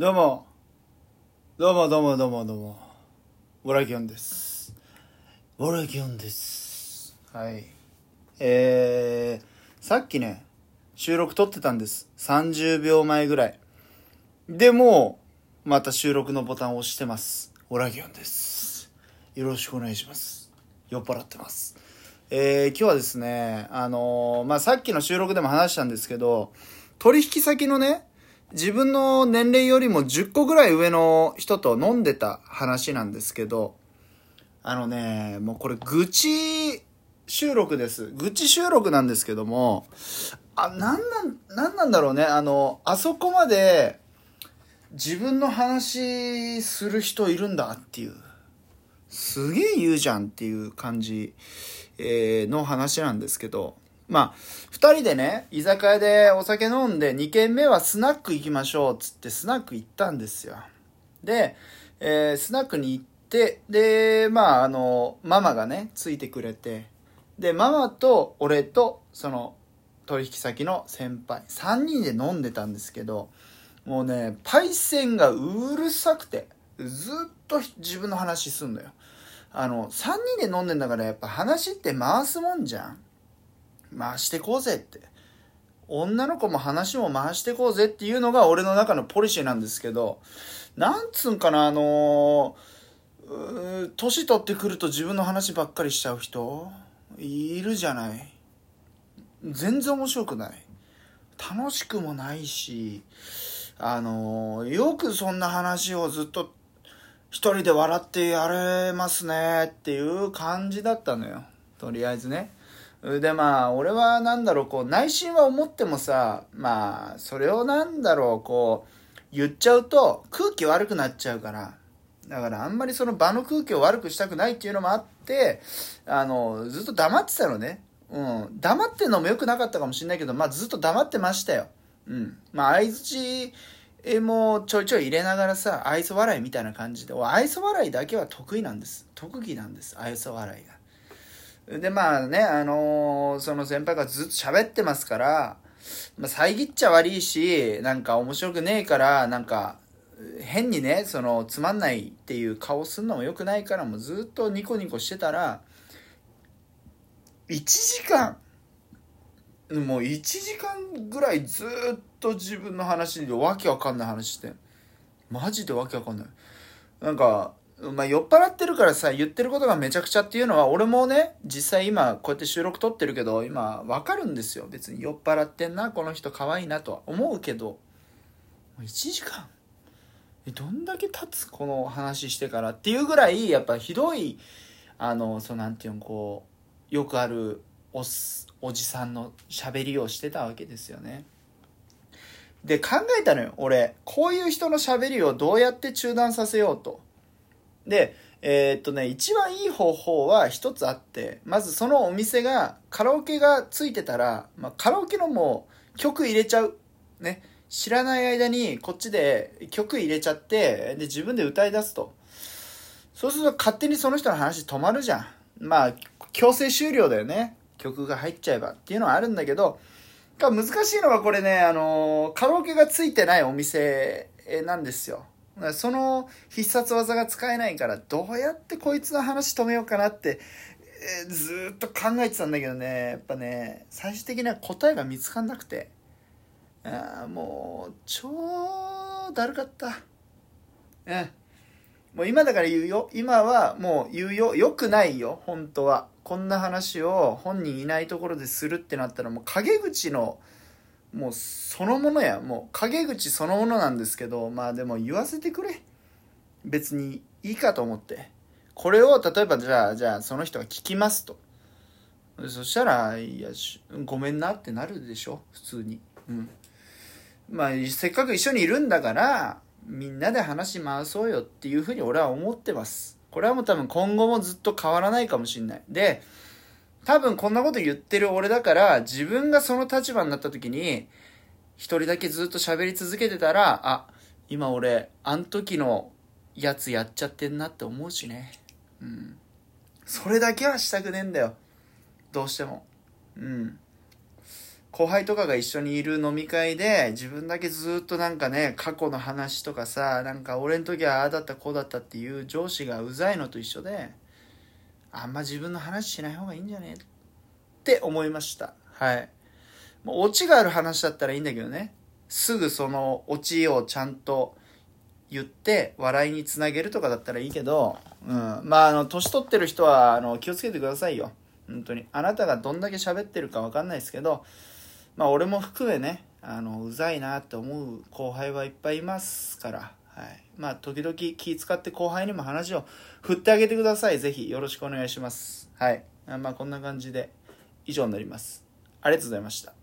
どうも。どうもどうもどうもどうも。ボラキョンです。ボラキョンです。はい。えー、さっきね、収録撮ってたんです。30秒前ぐらい。でもう、また収録のボタンを押してます。オラギョンです。よろしくお願いします。酔っ払ってます。えー、今日はですね、あのーまあ、さっきの収録でも話したんですけど、取引先のね、自分の年齢よりも10個ぐらい上の人と飲んでた話なんですけど、あのね、もうこれ愚痴収録です。愚痴収録なんですけども、あ、なんなん、なんなんだろうね。あの、あそこまで自分の話する人いるんだっていう。すげえ言うじゃんっていう感じ、えーの話なんですけど、まあ、二人でね、居酒屋でお酒飲んで、二軒目はスナック行きましょうつってスナック行ったんですよ。で、えースナックに行って、で、まあ、あの、ママがね、ついてくれて、で、ママと俺と、その、取引先の先輩、三人で飲んでたんですけど、もうね、パイセンがうるさくて、ずっと自分の話すんのよ。あの、3人で飲んでんだからやっぱ話って回すもんじゃん。回してこうぜって。女の子も話も回してこうぜっていうのが俺の中のポリシーなんですけど、なんつうんかな、あの年取ってくると自分の話ばっかりしちゃう人？いるじゃない。全然面白くない。楽しくもないし、あのよくそんな話をずっと一人で笑ってやれますねっていう感じだったのよ。とりあえずね。でまあ俺はなんだろうこう内心は思ってもさまあそれをなんだろうこう言っちゃうと空気悪くなっちゃうから。だからあんまりその場の空気を悪くしたくないっていうのもあってあのずっと黙ってたのね。うん。黙ってんのもよくなかったかもしれないけどまあずっと黙ってましたよ。うん。まあ相づちもちょいちょい入れながらさ愛想笑いみたいな感じで。愛想笑いだけは得意なんです。特技なんです愛想笑いが。でまあねあのーその先輩がずっと喋ってますから、まあ、遮っちゃ悪いしなんか面白くねえからなんか変にねそのつまんないっていう顔すんのもよくないからもうずっとニコニコしてたら1時間もう1時間ぐらいずっと自分の話でわけわかんない話してマジでわけわかんない。なんかまあ、酔っ払ってるからさ言ってることがめちゃくちゃっていうのは俺もね実際今こうやって収録撮ってるけど今わかるんですよ。別に酔っ払ってんなこの人可愛いなとは。思うけど1時間。えどんだけ経つこの話してから。っていうぐらいやっぱひどいあのそうなんていうのこうよくあるおおじさんの喋りをしてたわけですよね。で考えたのよ俺。こういう人の喋りをどうやって中断させようと。でえーっとね一番いい方法は一つあってまずそのお店がカラオケがついてたら、まあ、カラオケのもう曲入れちゃう。ね。知らない間にこっちで曲入れちゃってで自分で歌い出すと。そうすると勝手にその人の話止まるじゃん。まあ強制終了だよね。曲が入っちゃえばっていうのはあるんだけど難しいのがこれねあのカラオケがついてないお店なんですよ。その必殺技が使えないからどうやってこいつの話止めようかなって、えーずっと考えてたんだけどね。やっぱね最終的には答えが見つかんなくて。あもう超だるかった。うんもう今だから言うよ。今はもう言うよ。よくないよ。本当は。こんな話を本人いないところでするってなったらもう陰口のもうそのものやもう陰口そのものなんですけどまあでも言わせてくれ。別にいいかと思って。これを例えばじゃあじゃあその人が聞きますと。そしたらいやごめんなってなるでしょ？普通に。うん。まあせっかく一緒にいるんだからみんなで話回そうよっていうふうに俺は思ってます。これはもう多分今後もずっと変わらないかもしれない。で多分こんなこと言ってる俺だから自分がその立場になった時に一人だけずっと喋り続けてたらあ今俺あん時のやつやっちゃってんなって思うしね。うん。それだけはしたくねえんだよ。どうしても。うん。後輩とかが一緒にいる飲み会で自分だけずっとなんかね過去の話とかさなんか俺の時はああだったこうだったっていう上司がうざいのと一緒であんま自分の話しない方がいいんじゃねって思いました。はい。もうオチがある話だったらいいんだけどね。すぐそのオチをちゃんと言って笑いにつなげるとかだったらいいけど、うん、まああの年取ってる人はあの気をつけてくださいよ。本当に。あなたがどんだけ喋ってるか分かんないですけどまあ俺も含めねあのうざいなって思う後輩はいっぱいいますから。はい、まあ時々気使って後輩にも話を振ってあげてください。ぜひよろしくお願いします。はい。まあこんな感じで以上になります。ありがとうございました。